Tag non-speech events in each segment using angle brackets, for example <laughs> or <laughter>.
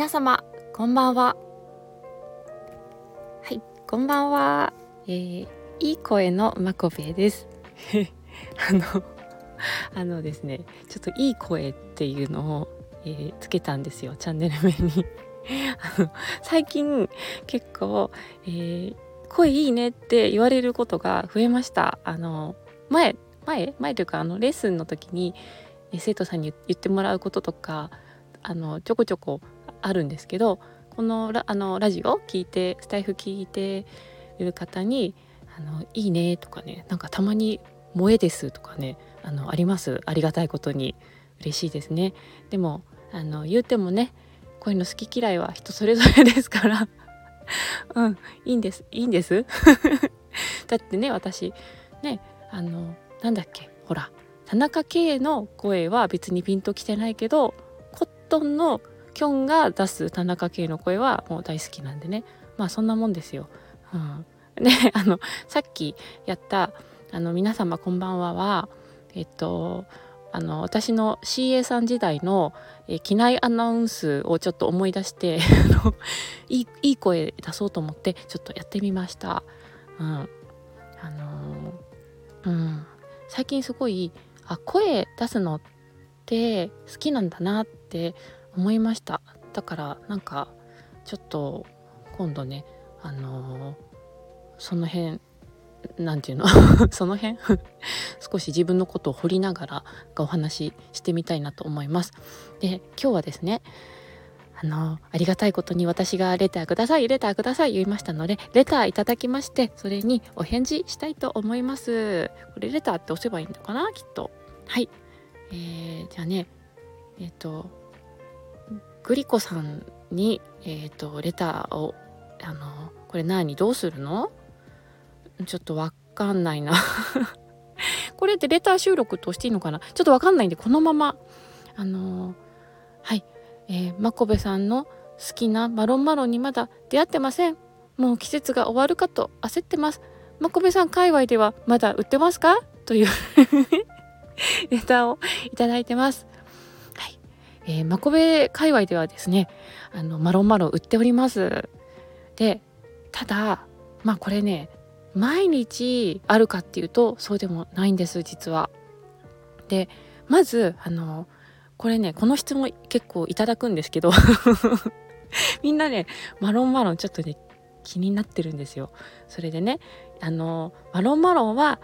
皆様こんばんは。はいこんばんは、えー、いい声のまこべです。<laughs> あの <laughs> あのですねちょっといい声っていうのを、えー、つけたんですよチャンネル名に。<laughs> あの最近結構、えー、声いいねって言われることが増えました。あの前前前というかあのレッスンの時に生徒さんに言ってもらうこととかあのちょこちょこあるんですけどこのラあのラジオ聞いてスタイフ聞いてる方に「あのいいね」とかねなんかたまに「萌えです」とかねあのあります。ありがたいことに。嬉しいですね。でもあの言うてもねこういうの好き嫌いは人それぞれですから。<laughs> うんいいんです。いいんです。<laughs> だってね私ねあのなんだっけほら田中圭の声は別にピンときてないけどコットンのキョンが出す田中圭の声はもう大好きなんでねまあそんなもんですよ。うん、で <laughs> あのさっきやった「あの皆様こんばんはは」えっとあの私の CA さん時代の、え機内アナウンスをちょっと思い出して <laughs> いいいい声出そうと思ってちょっとやってみました。うん、あのうん、最近すごいあ声出すのって好きなんだなって思いました。だからなんかちょっと今度ねあのー、その辺なんていうの？<laughs> その辺？<laughs> 少し自分のことを掘りながらがお話ししてみたいなと思います。で今日はですねあのありがたいことに私がレターくださいレターください言いましたのでレターいただきましてそれにお返事したいと思います。これレターって押せばいいのかな？きっと。はい。えー、じゃあねえっ、ー、とグリコさんに、えーと、レターをあのこれ何どうするの？ちょっとわかんないな。<laughs> これってレター収録としていいのかな？ちょっとわかんないんでこのままあのはい、えー、マコベさんの好きなマロンマロンにまだ出会ってません。もう季節が終わるかと焦ってます。マコベさん界隈ではまだ売ってますか？という <laughs> レターをいただいてます。えー、マコベ界隈ではですねあのマロンマロン売っております。でただまあこれね毎日あるかっていうとそうでもないんです実は。でまずあのこれねこの質問結構いただくんですけど <laughs> みんなねマロンマロンちょっとね気になってるんですよ。それでねあのマロンマロンは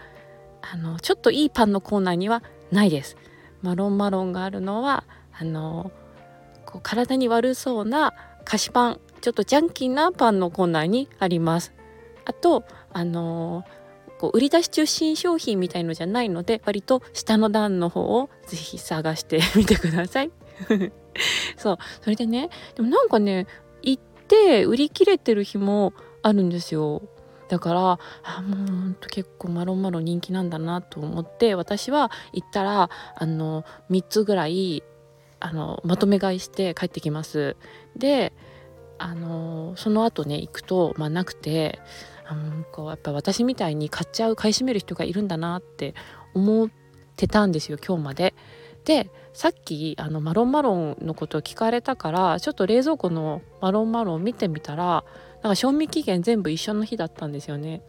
あのちょっといいパンのコーナーにはないです。マロンマロンがあるのはあのこう体に悪そうな菓子パンちょっとジャンキーなパンのコーナーにあります。あとあのこう売り出し中心商品みたいのじゃないので割と下の段の方をぜひ探してみてください。<laughs> そうそれでねでもなんかね行って売り切れてる日もあるんですよ。だからあもうほんと結構マロンマロン人気なんだなと思って私は行ったらあの3つぐらいあのまとめ買いして帰ってきますであのその後ね行くと、まあ、なくてあのこうやっぱ私みたいに買っちゃう買い占める人がいるんだなって思ってたんですよ今日まで。でさっきあのマロンマロンのことを聞かれたからちょっと冷蔵庫のマロンマロン見てみたらなんか賞味期限全部一緒の日だったんですよね。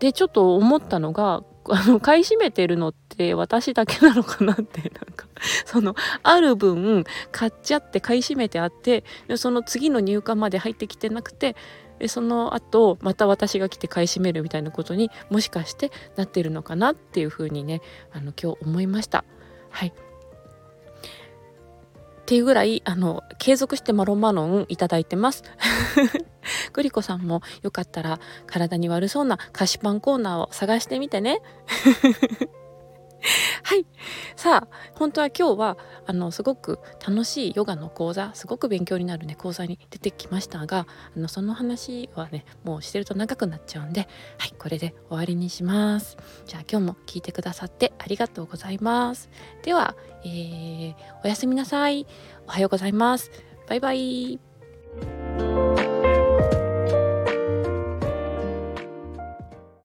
でちょっと思ったのがあの買い占めてるのって私だけなのかなって <laughs> なんかそのある分買っちゃって買い占めてあってその次の入荷まで入ってきてなくてでその後また私が来て買い占めるみたいなことにもしかしてなってるのかなっていうふうにねあの今日思いました。はいっていうぐらいあの継続してマロンマロンいただいてます <laughs> グリコさんもよかったら体に悪そうな菓子パンコーナーを探してみてね。さあ、本当は今日は、あの、すごく楽しいヨガの講座、すごく勉強になるね、講座に出てきましたが、あの、その話はね、もうしてると長くなっちゃうんで、はい、これで終わりにします。じゃあ今日も聞いてくださってありがとうございます。では、えー、おやすみなさい。おはようございます。バイバイ。